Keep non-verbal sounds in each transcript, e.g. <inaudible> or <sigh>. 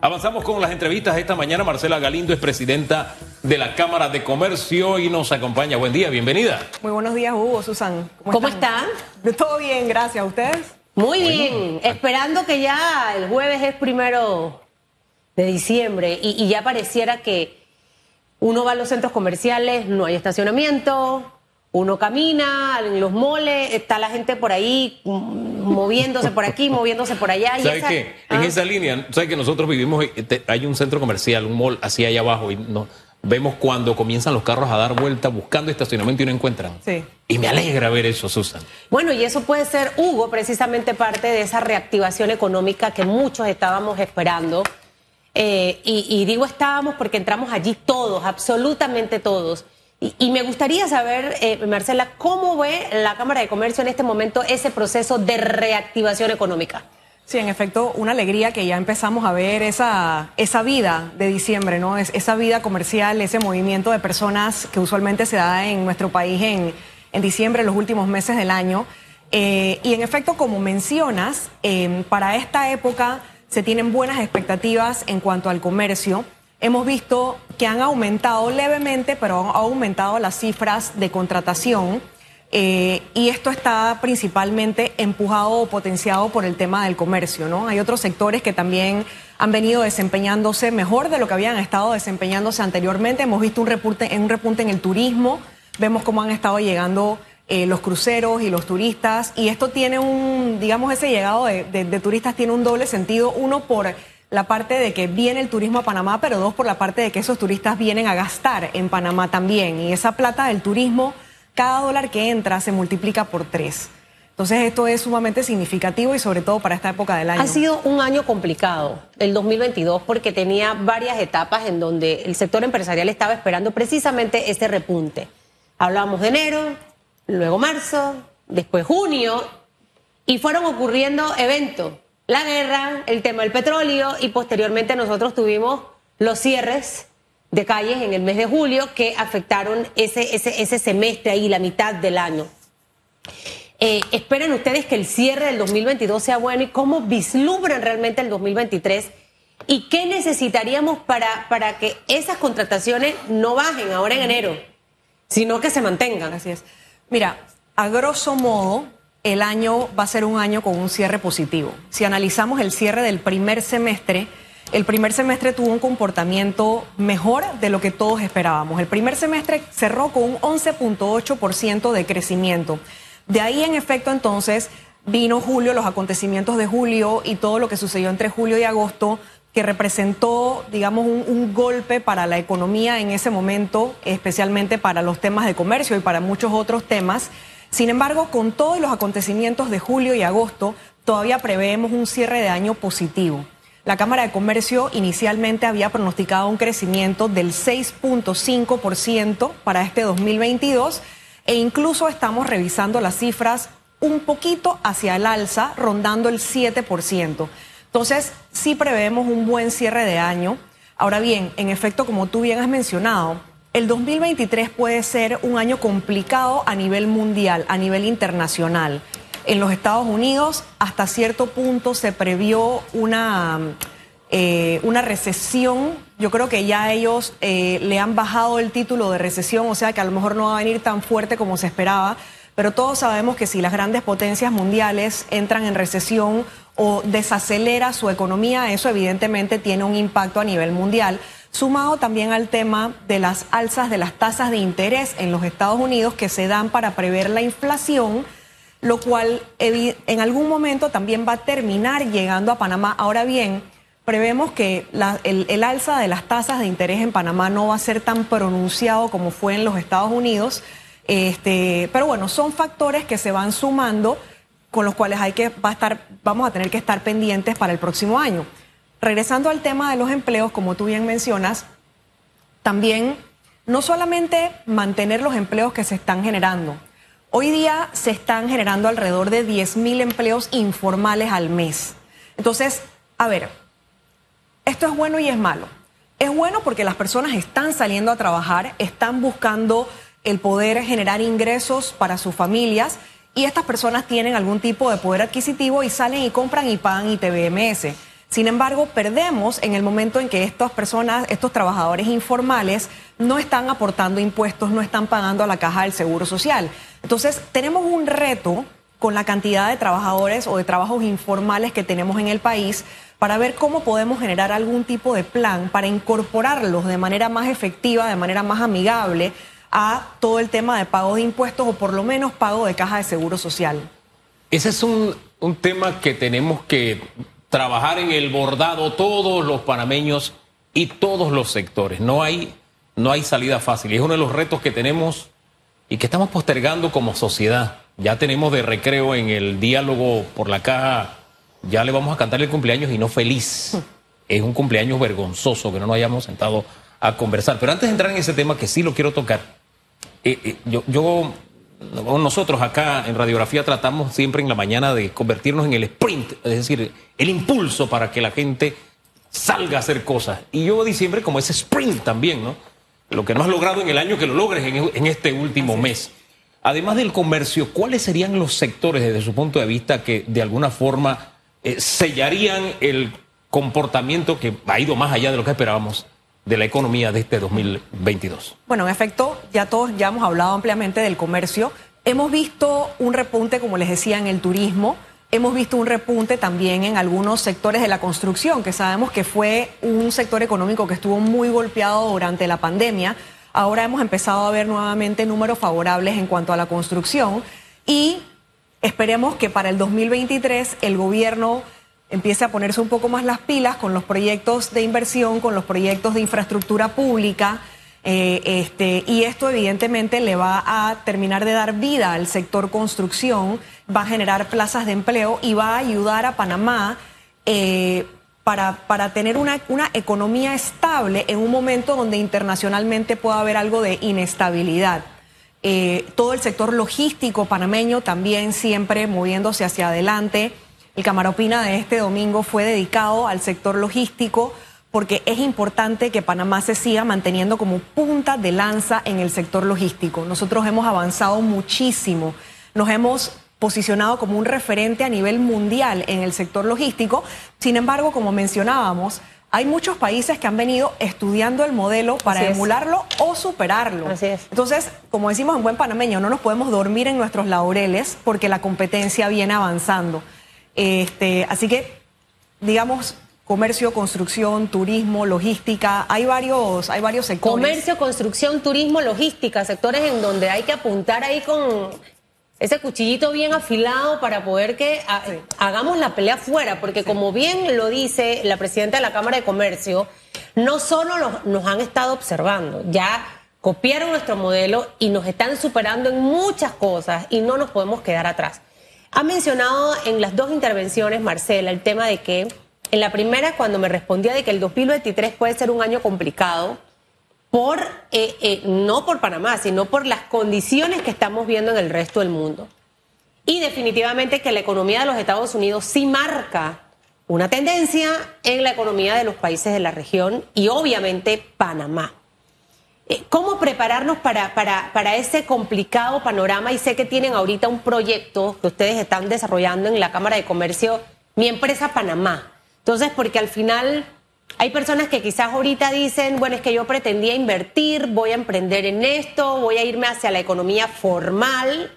Avanzamos con las entrevistas esta mañana. Marcela Galindo es presidenta de la Cámara de Comercio y nos acompaña. Buen día, bienvenida. Muy buenos días, Hugo, Susan. ¿Cómo, están? <laughs> Todo bien, gracias. ¿A ustedes? Muy bien, esperando que ya el jueves es primero de diciembre y, y ya pareciera que uno va a los centros comerciales, no hay estacionamiento, uno camina en los moles, está la gente por ahí mm, moviéndose por aquí, moviéndose por allá. ¿Sabes qué? En Ah. esa línea, ¿sabes que nosotros vivimos, eh, hay un centro comercial, un mall así allá abajo y no, vemos cuando comienzan los carros a dar vuelta buscando estacionamiento y no encuentran? Sí. Y me alegra ver eso, Susan. Bueno, y eso puede ser, Hugo, precisamente parte de esa reactivación económica que muchos estábamos esperando. Eh, y, y digo estábamos porque entramos allí todos, absolutamente todos. Y, me gustaría saber, eh, Marcela, ¿cómo ve la Cámara de Comercio en este momento ese proceso de reactivación económica? Sí, en efecto, una alegría que ya empezamos a ver esa, esa vida de diciembre, ¿no? Es, esa vida comercial, ese movimiento de personas que usualmente se da en nuestro país en, en diciembre, en los últimos meses del año. Eh, y en efecto, como mencionas, eh, para esta época se tienen buenas expectativas en cuanto al comercio. Hemos visto que han aumentado levemente, pero han aumentado las cifras de contratación. Eh, y esto está principalmente empujado o potenciado por el tema del comercio, ¿no? Hay otros sectores que también han venido desempeñándose mejor de lo que habían estado desempeñándose anteriormente. Hemos visto un repunte, un repunte en el turismo, vemos cómo han estado llegando eh, los cruceros y los turistas, y esto tiene un, digamos, ese llegado de turistas tiene un doble sentido, uno por la parte de que viene el turismo a Panamá, pero dos por la parte de que esos turistas vienen a gastar en Panamá también, y esa plata del turismo cada dólar que entra se multiplica por tres. Entonces esto es sumamente significativo y sobre todo para esta época del año. Ha sido un año complicado, el 2022, porque tenía varias etapas en donde el sector empresarial estaba esperando precisamente ese repunte. Hablábamos de enero, luego marzo, después junio, y fueron ocurriendo eventos. La guerra, el tema del petróleo, y posteriormente nosotros tuvimos los cierres de calles en el mes de julio que afectaron ese, ese, ese semestre ahí, la mitad del año. Eh, ¿Esperan ustedes que el cierre del 2022 sea bueno y cómo vislumbran realmente el 2023? ¿Y qué necesitaríamos para, para que esas contrataciones no bajen ahora en enero, sino que se mantengan? Así es. Mira, a grosso modo, el año va a ser un año con un cierre positivo. Si analizamos el cierre del primer semestre, el primer semestre tuvo un comportamiento mejor de lo que todos esperábamos. El primer semestre cerró con un 11.8% de crecimiento. De ahí, en efecto, entonces, vino julio, los acontecimientos de julio y todo lo que sucedió entre julio y agosto, que representó, digamos, un, un golpe para la economía en ese momento, especialmente para los temas de comercio y para muchos otros temas. Sin embargo, con todos los acontecimientos de julio y agosto, todavía preveemos un cierre de año positivo. La Cámara de Comercio inicialmente había pronosticado un crecimiento del 6.5% para este 2022 e incluso estamos revisando las cifras un poquito hacia el alza, rondando el 7%. Entonces, sí prevemos un buen cierre de año. Ahora bien, en efecto, como tú bien has mencionado, el 2023 puede ser un año complicado a nivel mundial, a nivel internacional. En los Estados Unidos, hasta cierto punto se previó una, eh, una recesión. Yo creo que ya ellos eh, le han bajado el título de recesión, o sea que a lo mejor no va a venir tan fuerte como se esperaba. Pero todos sabemos que si las grandes potencias mundiales entran en recesión o desacelera su economía, eso evidentemente tiene un impacto a nivel mundial, sumado también al tema de las alzas de las tasas de interés en los Estados Unidos que se dan para prever la inflación, lo cual en algún momento también va a terminar llegando a Panamá. Ahora bien, prevemos que el, el alza de las tasas de interés en Panamá no va a ser tan pronunciado como fue en los Estados Unidos. Este, pero bueno, son factores que se van sumando con los cuales hay que va a estar, vamos a tener que estar pendientes para el próximo año. Regresando al tema de los empleos, como tú bien mencionas, también no solamente mantener los empleos que se están generando. Hoy día se están generando alrededor de 10 mil empleos informales al mes. Entonces, a ver, esto es bueno y es malo. Es bueno porque las personas están saliendo a trabajar, están buscando el poder generar ingresos para sus familias y estas personas tienen algún tipo de poder adquisitivo y salen y compran y pagan ITBMS. Sin embargo, perdemos en el momento en que estas personas, estos trabajadores informales, no están aportando impuestos, no están pagando a la caja del Seguro Social. Entonces, tenemos un reto con la cantidad de trabajadores o de trabajos informales que tenemos en el país para ver cómo podemos generar algún tipo de plan para incorporarlos de manera más efectiva, de manera más amigable a todo el tema de pago de impuestos o por lo menos pago de caja de seguro social. Ese es un, un tema que tenemos que trabajar en el bordado todos los panameños y todos los sectores. No hay, no hay salida fácil. Y es uno de los retos que tenemos y que estamos postergando como sociedad. Ya tenemos de recreo en el diálogo por la caja, ya le vamos a cantar el cumpleaños y no feliz. Es un cumpleaños vergonzoso que no nos hayamos sentado a conversar. Pero antes de entrar en ese tema, que sí lo quiero tocar, eh, eh, yo, yo nosotros acá en radiografía tratamos siempre en la mañana de convertirnos en el sprint, es decir, el impulso para que la gente salga a hacer cosas. Y yo diciembre como ese sprint también, ¿no? Lo que no has logrado en el año que lo logres en, este último mes. Además del comercio, ¿cuáles serían los sectores desde su punto de vista que de alguna forma eh, sellarían el comportamiento que ha ido más allá de lo que esperábamos de la economía de este 2022? Bueno, en efecto, ya todos ya hemos hablado ampliamente del comercio. Hemos visto un repunte, como les decía, en el turismo. Hemos visto un repunte también en algunos sectores de la construcción, que sabemos que fue un sector económico que estuvo muy golpeado durante la pandemia. Ahora hemos empezado a ver nuevamente números favorables en cuanto a la construcción y esperemos que para el 2023 el gobierno empiece a ponerse un poco más las pilas con los proyectos de inversión, con los proyectos de infraestructura pública. Eh, este, y esto evidentemente le va a terminar de dar vida al sector construcción, va a generar plazas de empleo y va a ayudar a Panamá eh, para, para, tener una, una economía estable en un momento donde internacionalmente pueda haber algo de inestabilidad. Eh, todo el sector logístico panameño también siempre moviéndose hacia adelante. El Camaropina de este domingo fue dedicado al sector logístico porque es importante que Panamá se siga manteniendo como punta de lanza en el sector logístico. Nosotros hemos avanzado muchísimo, nos hemos posicionado como un referente a nivel mundial en el sector logístico. Sin embargo, como mencionábamos, hay muchos países que han venido estudiando el modelo para emularlo o superarlo. Así es. Entonces, como decimos en buen panameño, no nos podemos dormir en nuestros laureles porque la competencia viene avanzando. Este, así que, digamos, comercio, construcción, turismo, logística, hay varios, hay varios sectores. Comercio, construcción, turismo, logística, sectores en donde hay que apuntar ahí con ese cuchillito bien afilado para poder que hagamos la pelea fuera, porque como bien lo dice la presidenta de la Cámara de Comercio, no solo nos han estado observando, ya copiaron nuestro modelo y nos están superando en muchas cosas y no nos podemos quedar atrás. Ha mencionado en las dos intervenciones, Marcela, el tema de que en la primera, cuando me respondía de que el 2023 puede ser un año complicado, por, eh, eh, no por Panamá, sino por las condiciones que estamos viendo en el resto del mundo. Y definitivamente que la economía de los Estados Unidos sí marca una tendencia en la economía de los países de la región y obviamente Panamá. Eh, ¿Cómo prepararnos para, para, para, ese complicado panorama? Y sé que tienen ahorita un proyecto que ustedes están desarrollando en la Cámara de Comercio, Mi Empresa Panamá. Entonces, porque al final hay personas que quizás ahorita dicen, bueno, es que yo pretendía invertir, voy a emprender en esto, voy a irme hacia la economía formal,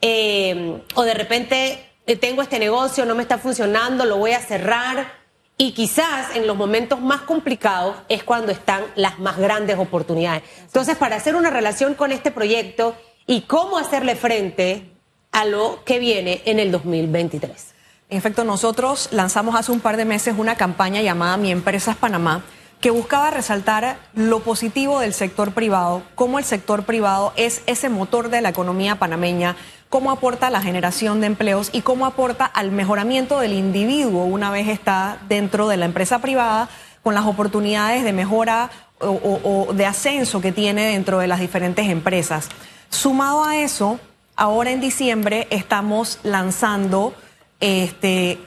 eh, o de repente eh, tengo este negocio, no me está funcionando, lo voy a cerrar. Y quizás en los momentos más complicados es cuando están las más grandes oportunidades. Entonces, para hacer una relación con este proyecto y cómo hacerle frente a lo que viene en el 2023. En efecto, nosotros lanzamos hace un par de meses una campaña llamada Mi Empresas Panamá, que buscaba resaltar lo positivo del sector privado, cómo el sector privado es ese motor de la economía panameña, cómo aporta a la generación de empleos y cómo aporta al mejoramiento del individuo una vez está dentro de la empresa privada con las oportunidades de mejora o, de ascenso que tiene dentro de las diferentes empresas. Sumado a eso, ahora en diciembre estamos lanzando este,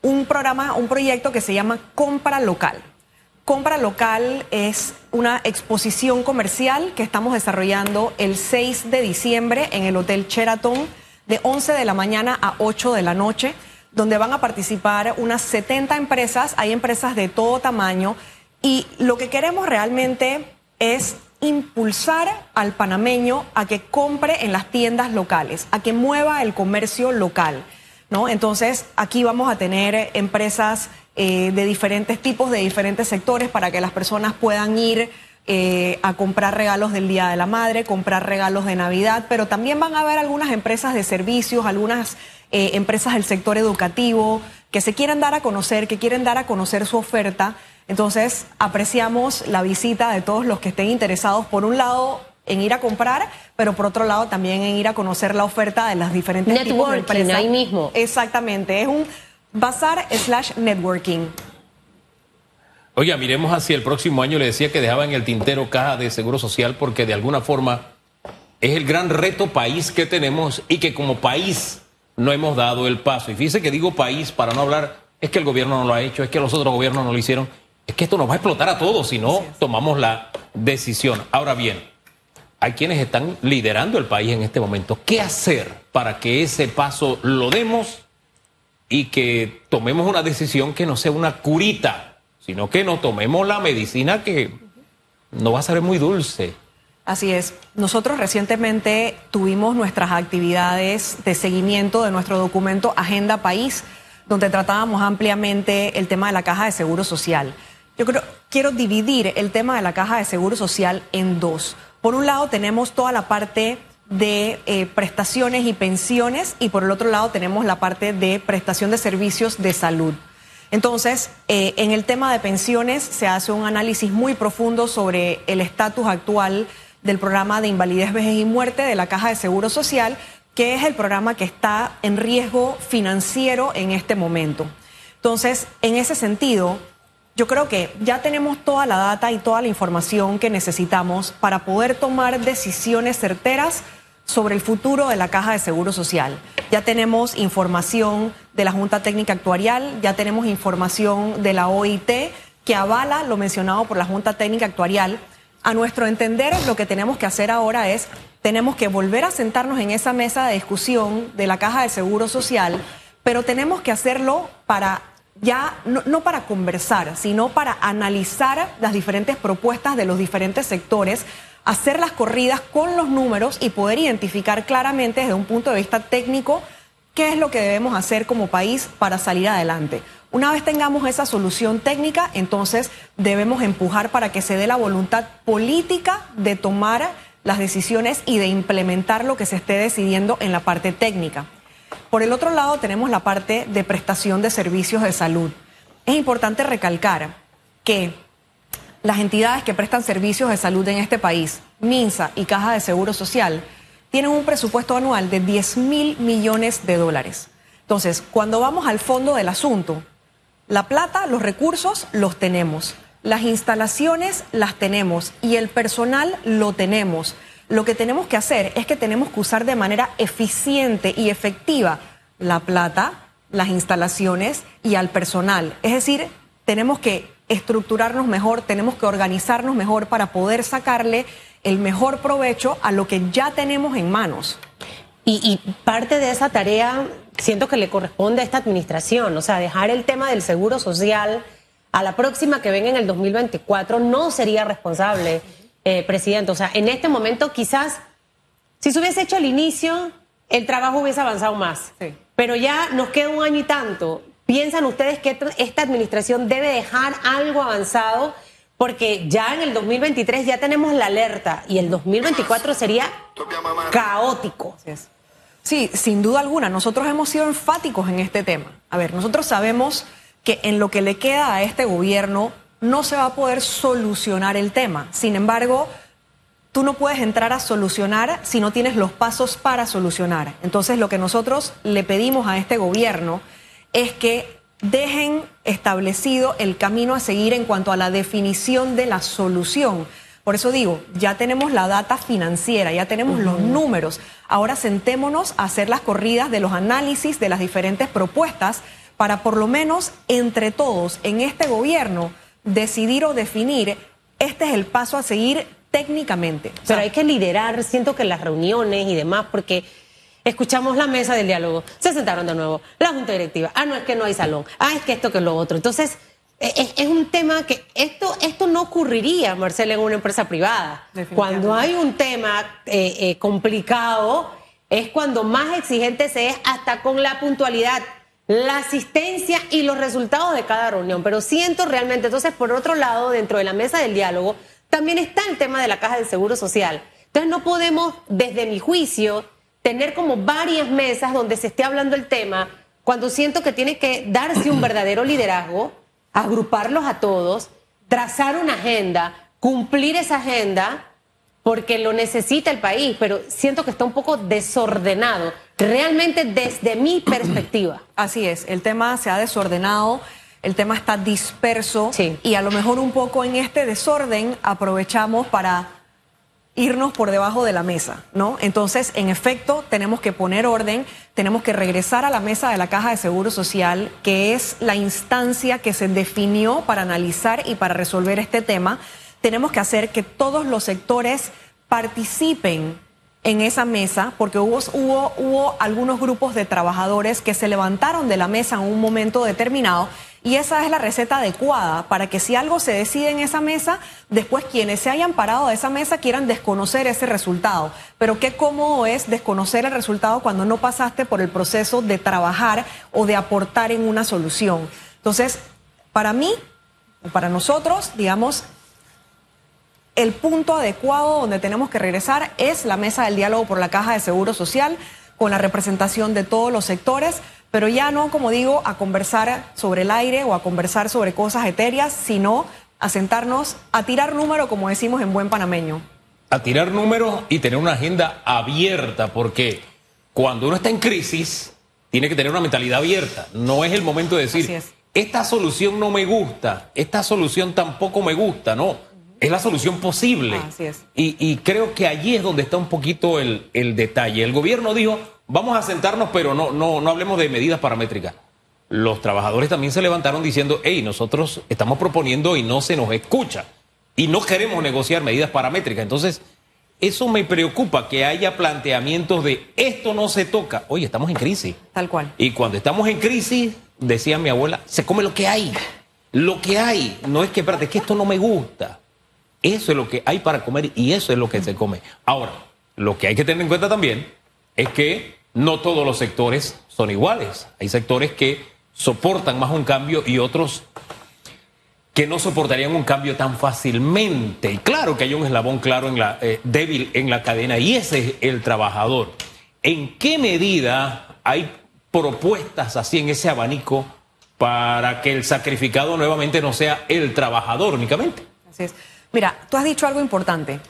un programa, un proyecto que se llama Compra Local. Compra Local es una exposición comercial que estamos desarrollando el 6 de diciembre en el Hotel Sheraton de 11 de la mañana a 8 de la noche, donde van a participar unas 70 empresas, hay empresas de todo tamaño, y lo que queremos realmente es impulsar al panameño a que compre en las tiendas locales, a que mueva el comercio local. ¿No? Entonces, aquí vamos a tener empresas eh, de diferentes tipos, de diferentes sectores, para que las personas puedan ir eh, a comprar regalos del Día de la Madre, comprar regalos de Navidad, pero también van a haber algunas empresas de servicios, algunas eh, empresas del sector educativo que se quieren dar a conocer, que quieren dar a conocer su oferta. Entonces, apreciamos la visita de todos los que estén interesados, por un lado, en ir a comprar, pero por otro lado también en ir a conocer la oferta de las diferentes tipos de empresas. ahí mismo. Exactamente, es un bazar slash networking. Oiga, miremos hacia el próximo año. Le decía que dejaba en el tintero caja de seguro social porque de alguna forma es el gran reto país que tenemos y que como país no hemos dado el paso. Y fíjese que digo país para no hablar, es que el gobierno no lo ha hecho, es que los otros gobiernos no lo hicieron. Es que esto nos va a explotar a todos si no tomamos la decisión. Ahora bien, hay quienes están liderando el país en este momento. ¿Qué hacer para que ese paso lo demos y que tomemos una decisión que no sea una curita? sino que no tomemos la medicina que no va a ser muy dulce. Así es. Nosotros recientemente tuvimos nuestras actividades de seguimiento de nuestro documento Agenda País, donde tratábamos ampliamente el tema de la caja de seguro social. Yo creo, quiero dividir el tema de la caja de seguro social en dos. Por un lado tenemos toda la parte de eh, prestaciones y pensiones y por el otro lado tenemos la parte de prestación de servicios de salud. Entonces, eh, en el tema de pensiones se hace un análisis muy profundo sobre el estatus actual del programa de invalidez, vejez y muerte de la Caja de Seguro Social, que es el programa que está en riesgo financiero en este momento. Entonces, en ese sentido, yo creo que ya tenemos toda la data y toda la información que necesitamos para poder tomar decisiones certeras sobre el futuro de la Caja de Seguro Social. Ya tenemos información de la Junta Técnica Actuarial, ya tenemos información de la OIT que avala lo mencionado por la Junta Técnica Actuarial. A nuestro entender, lo que tenemos que hacer ahora es, tenemos que volver a sentarnos en esa mesa de discusión de la Caja de Seguro Social, pero tenemos que hacerlo para ya no, para conversar, sino para analizar las diferentes propuestas de los diferentes sectores, hacer las corridas con los números y poder identificar claramente desde un punto de vista técnico qué es lo que debemos hacer como país para salir adelante. Una vez tengamos esa solución técnica, entonces debemos empujar para que se dé la voluntad política de tomar las decisiones y de implementar lo que se esté decidiendo en la parte técnica. Por el otro lado, tenemos la parte de prestación de servicios de salud. Es importante recalcar que las entidades que prestan servicios de salud en este país, MINSA y Caja de Seguro Social, tienen un presupuesto anual de 10 mil millones de dólares. Entonces, cuando vamos al fondo del asunto, la plata, los recursos los tenemos, las instalaciones las tenemos y el personal lo tenemos. Lo que tenemos que hacer es que tenemos que usar de manera eficiente y efectiva la plata, las instalaciones y al personal. Es decir, tenemos que estructurarnos mejor, tenemos que organizarnos mejor para poder sacarle el mejor provecho a lo que ya tenemos en manos. Y, parte de esa tarea siento que le corresponde a esta administración, o sea, dejar el tema del seguro social a la próxima que venga en el 2024 no sería responsable, eh, presidente. O sea, en este momento quizás, si se hubiese hecho al inicio, el trabajo hubiese avanzado más. Pero ya nos queda un año y tanto. ¿Piensan ustedes que esta administración debe dejar algo avanzado? porque ya en el 2023 ya tenemos la alerta y el 2024 sería caótico. Sí, sin duda alguna, nosotros hemos sido enfáticos en este tema. A ver, nosotros sabemos que en lo que le queda a este gobierno no se va a poder solucionar el tema. Sin embargo, tú no puedes entrar a solucionar si no tienes los pasos para solucionar. Entonces, lo que nosotros le pedimos a este gobierno es que dejen establecido el camino a seguir en cuanto a la definición de la solución. Por eso digo, ya tenemos la data financiera, ya tenemos los números. Ahora sentémonos a hacer las corridas de los análisis de las diferentes propuestas para por lo menos entre todos en este gobierno decidir o definir este es el paso a seguir técnicamente. Pero hay que liderar, siento que las reuniones y demás, porque Escuchamos la mesa del diálogo, se sentaron de nuevo, la junta directiva, ah, no es que no hay salón, ah, es que esto que lo otro. Entonces, e, e, es, un tema que esto, esto no ocurriría, Marcela, en una empresa privada. Cuando hay un tema eh, eh, complicado, es cuando más exigente se es hasta con la puntualidad, la asistencia y los resultados de cada reunión. Pero siento realmente, entonces, por otro lado, dentro de la mesa del diálogo, también está el tema de la caja del Seguro Social. Entonces, no podemos, desde mi juicio, tener como varias mesas donde se esté hablando el tema, cuando siento que tiene que darse un <clears throat> verdadero liderazgo, agruparlos a todos, trazar una agenda, cumplir esa agenda, porque lo necesita el país, pero siento que está un poco desordenado, realmente desde mi <clears throat> perspectiva. Así es, el tema se ha desordenado. El tema está disperso y a lo mejor un poco en este desorden aprovechamos para irnos por debajo de la mesa, ¿no? Entonces, en efecto, tenemos que poner orden, tenemos que regresar a la mesa de la Caja de Seguro Social, que es la instancia que se definió para analizar y para resolver este tema. Tenemos que hacer que todos los sectores participen en esa mesa, porque hubo, algunos grupos de trabajadores que se levantaron de la mesa en un momento determinado y esa es la receta adecuada para que si algo se decide en esa mesa, después quienes se hayan parado de esa mesa quieran desconocer ese resultado. Pero qué cómodo es desconocer el resultado cuando no pasaste por el proceso de trabajar o de aportar en una solución. Entonces, para mí, para nosotros, digamos, el punto adecuado donde tenemos que regresar es la mesa del diálogo por la caja de seguro social con la representación de todos los sectores pero ya no, como digo, a conversar sobre el aire o a conversar sobre cosas etéreas, sino a sentarnos a tirar números, como decimos en buen panameño. A tirar números y tener una agenda abierta, porque cuando uno está en crisis, tiene que tener una mentalidad abierta. No es el momento de decir, esta solución no me gusta, esta solución tampoco me gusta, no. Es la solución posible. Así es. Y, creo que allí es donde está un poquito el, el detalle. El gobierno dijo, vamos a sentarnos, pero no, no, no hablemos de medidas paramétricas. Los trabajadores también se levantaron diciendo, hey, nosotros estamos proponiendo y no se nos escucha. Y no queremos negociar medidas paramétricas. Entonces, eso me preocupa, que haya planteamientos de esto no se toca. Oye, estamos en crisis. Tal cual. Y cuando estamos en crisis, decía mi abuela, se come lo que hay. Lo que hay. No es que, espérate, es que esto no me gusta. Eso es lo que hay para comer y eso es lo que se come. Ahora, lo que hay que tener en cuenta también es que no todos los sectores son iguales. Hay sectores que soportan más un cambio y otros que no soportarían un cambio tan fácilmente. Y claro que hay un eslabón claro en la eh, débil en la cadena y ese es el trabajador. ¿En qué medida hay propuestas así en ese abanico para que el sacrificado nuevamente no sea el trabajador únicamente? Así es. Mira, tú has dicho algo importante.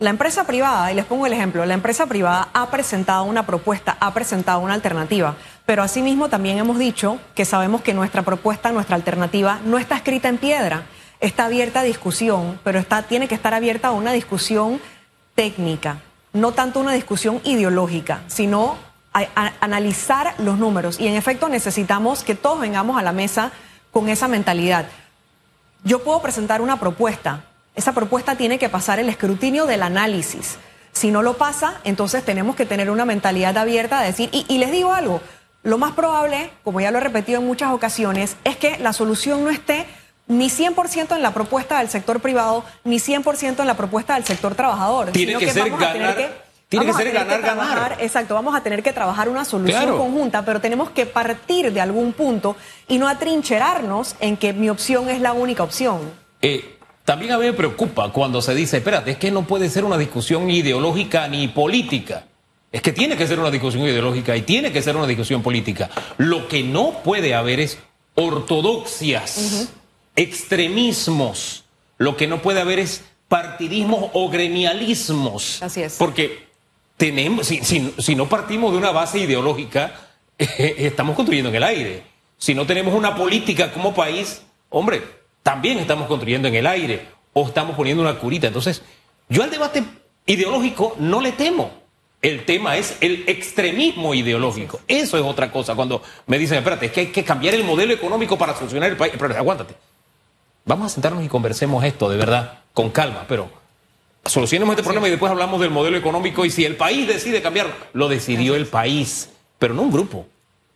La empresa privada, y les pongo el ejemplo, la empresa privada ha presentado una propuesta, ha presentado una alternativa, pero asimismo también hemos dicho que sabemos que nuestra propuesta, nuestra alternativa no está escrita en piedra, está abierta a discusión, pero está, tiene que estar abierta a una discusión técnica, no tanto una discusión ideológica, sino a analizar los números. Y en efecto necesitamos que todos vengamos a la mesa con esa mentalidad. Yo puedo presentar una propuesta, esa propuesta tiene que pasar el escrutinio del análisis. Si no lo pasa, entonces tenemos que tener una mentalidad abierta de decir, y, les digo algo, lo más probable, como ya lo he repetido en muchas ocasiones, es que la solución no esté ni 100% en la propuesta del sector privado, ni 100% en la propuesta del sector trabajador. Tiene que, ser ganar. tiene que ser ganar, ganar. Exacto, vamos a tener que trabajar una solución conjunta, pero tenemos que partir de algún punto y no atrincherarnos en que mi opción es la única opción. Eh, también a mí me preocupa cuando se dice, espérate, es que no puede ser una discusión ideológica ni política. Es que tiene que ser una discusión ideológica y tiene que ser una discusión política. Lo que no puede haber es ortodoxias, extremismos. Lo que no puede haber es partidismos o gremialismos. Así es. Porque tenemos, si, no partimos de una base ideológica, <laughs> estamos construyendo en el aire. Si no tenemos una política como país, hombre, también estamos construyendo en el aire o estamos poniendo una curita. Entonces, yo al debate ideológico no le temo. El tema es el extremismo ideológico. Eso es otra cosa. Cuando me dicen, espérate, es que hay que cambiar el modelo económico para funcionar el país. Pero aguántate. Vamos a sentarnos y conversemos esto de verdad, con calma, pero Solucionemos este problema y después hablamos del modelo económico y si el país decide cambiar, lo decidió el país, pero no un grupo,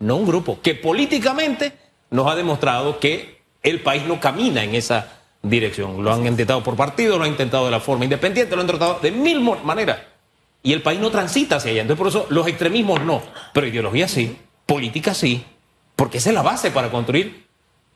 no un grupo que políticamente nos ha demostrado que el país no camina en esa dirección. Lo han intentado por partido, lo han intentado de la forma independiente, lo han tratado de mil maneras. Y el país no transita hacia allá. Entonces, por eso los extremismos no. Pero ideología sí, política sí, porque esa es la base para construir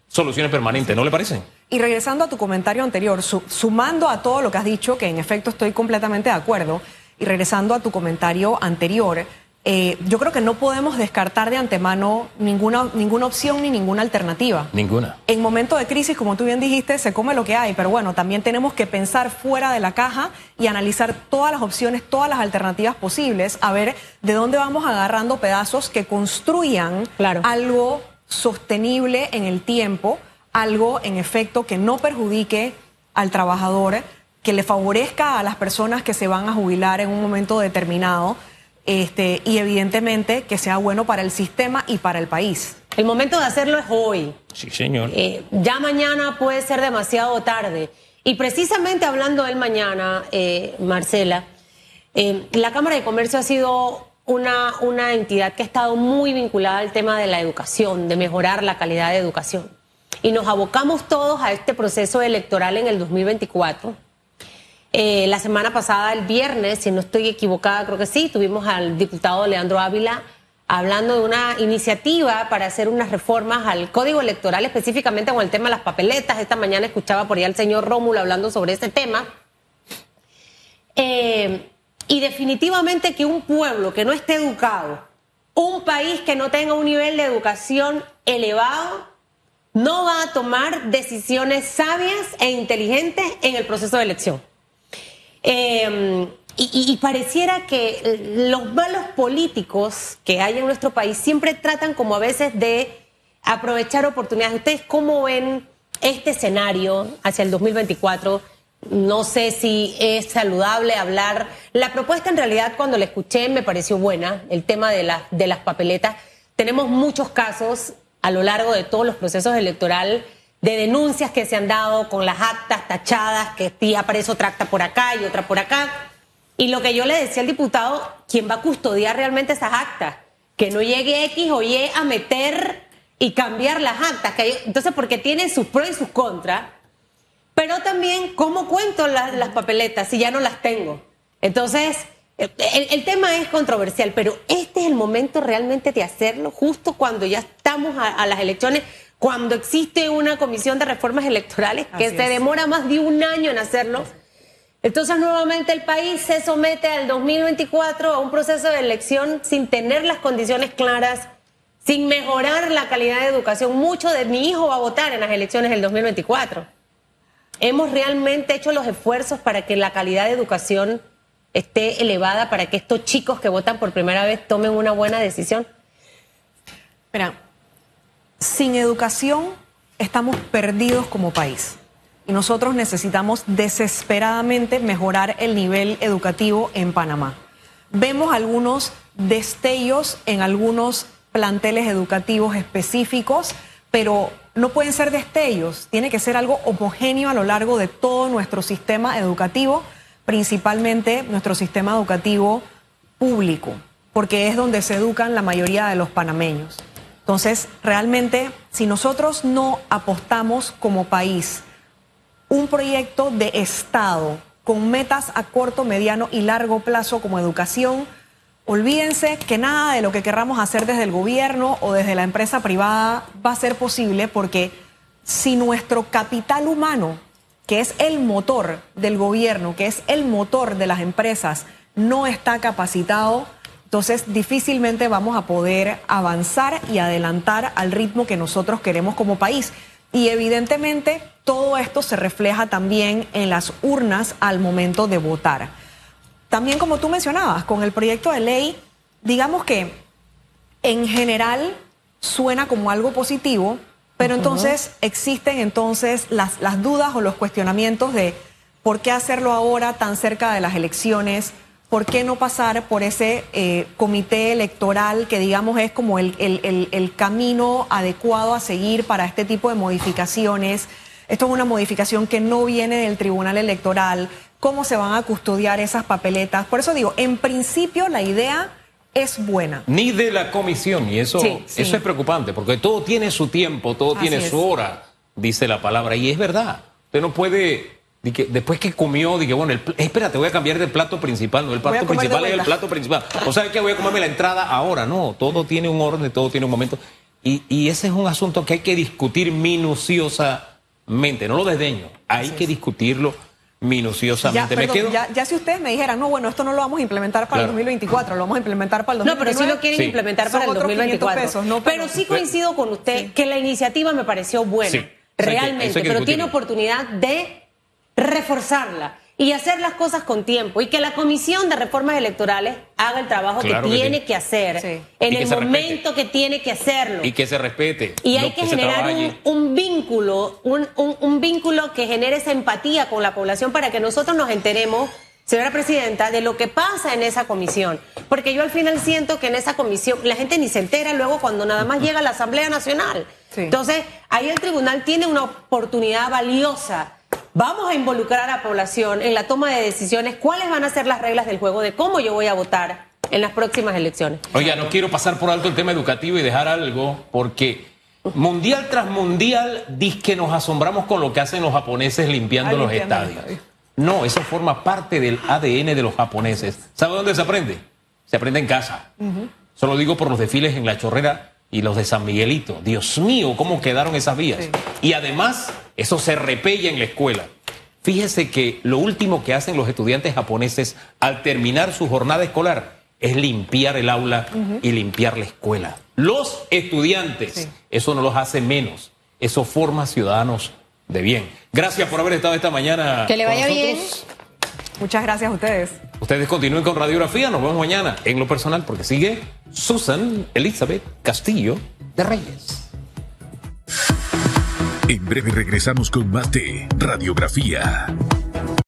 soluciones permanentes, ¿no le parecen? Y regresando a tu comentario anterior, sumando a todo lo que has dicho, que en efecto estoy completamente de acuerdo, y regresando a tu comentario anterior, eh, yo creo que no podemos descartar de antemano ninguna, ninguna opción ni ninguna alternativa. Ninguna. En momentos de crisis, como tú bien dijiste, se come lo que hay, pero bueno, también tenemos que pensar fuera de la caja y analizar todas las opciones, todas las alternativas posibles, a ver de dónde vamos agarrando pedazos que construyan algo sostenible en el tiempo, algo en efecto que no perjudique al trabajador, que le favorezca a las personas que se van a jubilar en un momento determinado este, y evidentemente que sea bueno para el sistema y para el país. El momento de hacerlo es hoy. Sí, señor. Eh, ya mañana puede ser demasiado tarde. Y precisamente hablando del mañana, eh, Marcela, eh, la Cámara de Comercio ha sido una, una entidad que ha estado muy vinculada al tema de la educación, de mejorar la calidad de educación. Y nos abocamos todos a este proceso electoral en el 2024 eh, la semana pasada, el viernes, si no estoy equivocada, creo que sí, tuvimos al diputado Leandro Ávila hablando de una iniciativa para hacer unas reformas al código electoral, específicamente con el tema de las papeletas. Esta mañana escuchaba por ahí al señor Rómulo hablando sobre ese tema. Eh, y definitivamente que un pueblo que no esté educado, un país que no tenga un nivel de educación elevado, no va a tomar decisiones sabias e inteligentes en el proceso de elección. Em, y, pareciera que los malos políticos que hay en nuestro país siempre tratan como a veces de aprovechar oportunidades. ¿Ustedes cómo ven este escenario hacia el 2024? No sé si es saludable hablar. La propuesta en realidad cuando la escuché me pareció buena, el tema de, de las papeletas. Tenemos muchos casos a lo largo de todos los procesos electorales de denuncias que se han dado con las actas tachadas, que sí aparece otra acta por acá y otra por acá. Y lo que yo le decía al diputado, ¿quién va a custodiar realmente esas actas? Que no llegue X o Y a meter y cambiar las actas. Que entonces, porque tiene sus pros y sus contras, pero también cómo cuento las papeletas si ya no las tengo. Entonces, el, tema es controversial, pero este es el momento realmente de hacerlo, justo cuando ya estamos a las elecciones cuando existe una comisión de reformas electorales que se demora más de un año en hacerlo. Entonces nuevamente el país se somete al 2024 a un proceso de elección sin tener las condiciones claras, sin mejorar la calidad de educación. Mucho de mi hijo va a votar en las elecciones del 2024. Hemos realmente hecho los esfuerzos para que la calidad de educación esté elevada, para que estos chicos que votan por primera vez tomen una buena decisión. Mira, sin educación estamos perdidos como país y nosotros necesitamos desesperadamente mejorar el nivel educativo en Panamá. Vemos algunos destellos en algunos planteles educativos específicos, pero no pueden ser destellos, tiene que ser algo homogéneo a lo largo de todo nuestro sistema educativo, principalmente nuestro sistema educativo público, porque es donde se educan la mayoría de los panameños. Entonces, realmente, si nosotros no apostamos como país un proyecto de Estado con metas a corto, mediano y largo plazo como educación, olvídense que nada de lo que querramos hacer desde el gobierno o desde la empresa privada va a ser posible porque si nuestro capital humano, que es el motor del gobierno, que es el motor de las empresas, no está capacitado, entonces, difícilmente vamos a poder avanzar y adelantar al ritmo que nosotros queremos como país. Y evidentemente todo esto se refleja también en las urnas al momento de votar. También como tú mencionabas, con el proyecto de ley, digamos que en general suena como algo positivo, pero entonces existen entonces las, las dudas o los cuestionamientos de por qué hacerlo ahora tan cerca de las elecciones, ¿por qué no pasar por ese eh, comité electoral que digamos es como el, el, camino adecuado a seguir para este tipo de modificaciones? Esto es una modificación que no viene del Tribunal Electoral, cómo se van a custodiar esas papeletas. Por eso digo, en principio la idea es buena. Ni de la comisión, y eso, Sí, sí. eso es preocupante, porque todo tiene su tiempo, todo Así tiene es. su hora, dice la palabra, y es verdad. Usted no puede, di que después que comió, dije, bueno, el, espérate, voy a cambiar de plato principal, no, el plato de principal es el plato principal. O sea, que voy a comerme la entrada ahora, no, todo tiene un orden, todo tiene un momento. Y, y ese es un asunto que hay que discutir minuciosamente, no lo desdeño, hay que discutirlo Ya, minuciosamente. Me perdón, quedo... ya, ya si ustedes me dijeran, no, bueno, esto no lo vamos a implementar para Claro. el 2024, lo vamos a implementar para el No, pero 2029. sí lo quieren Sí. implementar Son para el otros 2024. 500 pesos, no, pero, pero- sí coincido con usted que la iniciativa me pareció buena, Sí, realmente, pero tiene oportunidad de reforzarla y hacer las cosas con tiempo y que la Comisión de Reformas Electorales haga el trabajo Claro que que tiene sí. que hacer Sí. en que el respete. momento que tiene que hacerlo. Y que se respete. Y hay que generar un, vínculo, un, un- un vínculo que genere esa empatía con la población para que nosotros nos enteremos, señora presidenta, de lo que pasa en esa comisión. Porque yo al final siento que en esa comisión la gente ni se entera luego cuando nada más llega a la Asamblea Nacional. Sí. Entonces, ahí el tribunal tiene una oportunidad valiosa. Vamos a involucrar a la población en la toma de decisiones, cuáles van a ser las reglas del juego, de cómo yo voy a votar en las próximas elecciones. Oiga, no quiero pasar por alto el tema educativo y dejar algo, porque mundial tras mundial, que nos asombramos con lo que hacen los japoneses limpiando los limpiando los estadios. estadios. No, eso forma parte del ADN de los japoneses. ¿Sabe dónde se aprende? Se aprende en casa. Solo digo por los desfiles en La Chorrera y los de San Miguelito. Dios mío, cómo quedaron esas vías. Sí. Y además, eso se repella en la escuela. Fíjese que lo último que hacen los estudiantes japoneses al terminar su jornada escolar es limpiar el aula y limpiar la escuela. Los estudiantes, Sí. eso no los hace menos, eso forma ciudadanos de bien. Gracias por haber estado esta mañana. Que le con vaya bien. Muchas gracias a ustedes. Ustedes continúen con Radiografía, nos vemos mañana en lo personal porque sigue Susan Elizabeth Castillo de Reyes. En breve regresamos con más de Radiografía.